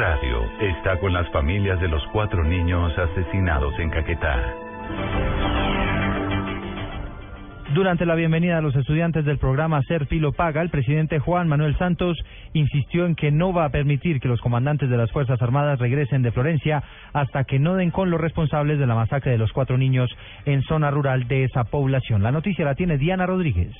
Radio está con las familias de los cuatro niños asesinados en Caquetá. Durante la bienvenida a los estudiantes del programa Ser Filo Paga, el presidente Juan Manuel Santos insistió en que no va a permitir que los comandantes de las Fuerzas Armadas regresen de Florencia hasta que no den con los responsables de la masacre de los cuatro niños en zona rural de esa población. La noticia la tiene Diana Rodríguez.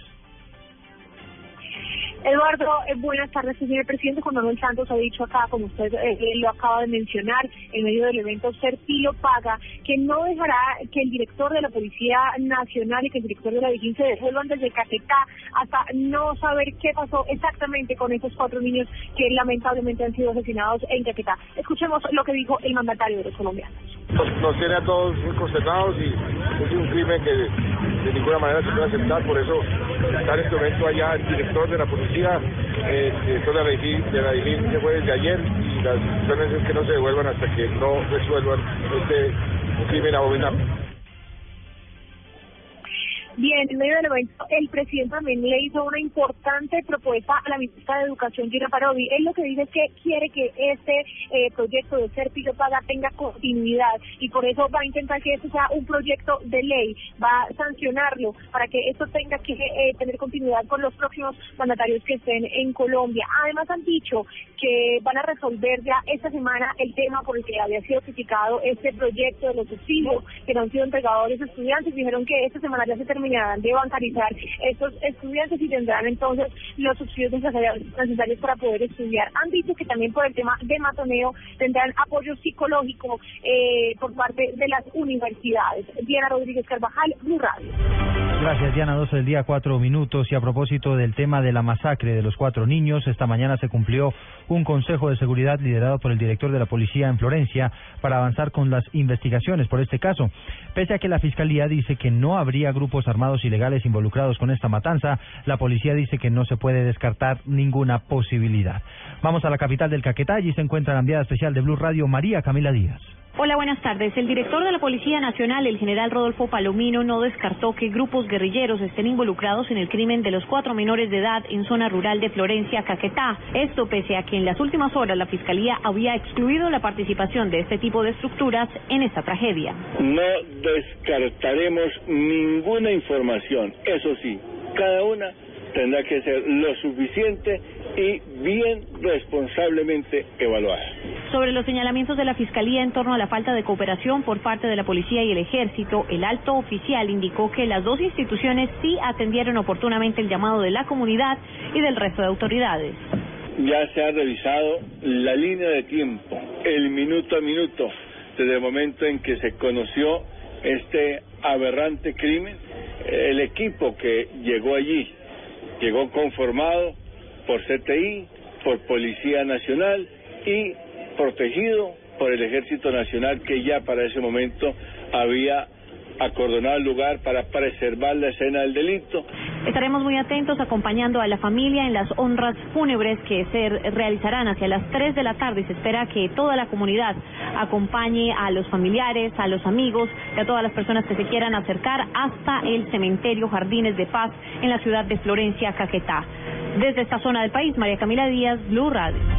Eduardo, eh, buenas tardes. Señor presidente Juan Manuel Santos ha dicho acá, como usted eh, lo acaba de mencionar, en medio del evento Serpilo Paga, que no dejará que el director de la Policía Nacional y que el director de la vigilancia devuelvan desde Caquetá hasta no saber qué pasó exactamente con esos cuatro niños que lamentablemente han sido asesinados en Caquetá. Escuchemos lo que dijo el mandatario de los colombianos. Nos, tiene a todos consternados y es un crimen que de ninguna manera se puede aceptar, por eso está en este momento allá el director de la policía, eh, el director de la de fue desde ayer y las instrucciones es que no se devuelvan hasta que no resuelvan este crimen abominable. Bien, en medio del evento, el presidente también le hizo una importante propuesta a la ministra de Educación, Gina Parodi. Él lo que dice es que quiere que este eh, proyecto de ser Paga tenga continuidad y por eso va a intentar que esto sea un proyecto de ley, va a sancionarlo para que esto tenga que eh, tener continuidad con los próximos mandatarios que estén en Colombia. Además han dicho que van a resolver ya esta semana el tema por el que había sido criticado este proyecto de los subsidios que no han sido entregados a los estudiantes. Dijeron que esta semana ya se terminó de bancarizar estos estudiantes y tendrán entonces los subsidios necesarios para poder estudiar. Han dicho que también por el tema de matoneo tendrán apoyo psicológico eh, por parte de las universidades. Diana Rodríguez Carvajal, Blue Radio. Gracias, Diana. 12 del día, cuatro minutos. Y a propósito del tema de la masacre de los cuatro niños, esta mañana se cumplió un consejo de seguridad liderado por el director de la policía en Florencia para avanzar con las investigaciones por este caso. Pese a que la fiscalía dice que no habría grupos armados ilegales involucrados con esta matanza, la policía dice que no se puede descartar ninguna posibilidad. Vamos a la capital del Caquetá, allí se encuentra la enviada especial de Blue Radio, María Camila Díaz. Hola, buenas tardes. El director de la Policía Nacional, el general Rodolfo Palomino, no descartó que grupos guerrilleros estén involucrados en el crimen de los cuatro menores de edad en zona rural de Florencia, Caquetá. Esto pese a que en las últimas horas la Fiscalía había excluido la participación de este tipo de estructuras en esta tragedia. No descartaremos ninguna información. Eso sí, cada una tendrá que ser lo suficiente y bien responsablemente evaluada. Sobre los señalamientos de la Fiscalía en torno a la falta de cooperación por parte de la Policía y el Ejército, el alto oficial indicó que las dos instituciones sí atendieron oportunamente el llamado de la comunidad y del resto de autoridades. Ya se ha revisado la línea de tiempo, el minuto a minuto, desde el momento en que se conoció este aberrante crimen. El equipo que llegó allí llegó conformado por CTI, por Policía Nacional y protegido por el Ejército Nacional que ya para ese momento había acordonado el lugar para preservar la escena del delito. Estaremos muy atentos acompañando a la familia en las honras fúnebres que se realizarán hacia las 3 de la tarde y se espera que toda la comunidad acompañe a los familiares, a los amigos y a todas las personas que se quieran acercar hasta el cementerio Jardines de Paz en la ciudad de Florencia, Caquetá. Desde esta zona del país, María Camila Díaz, Blue Radio.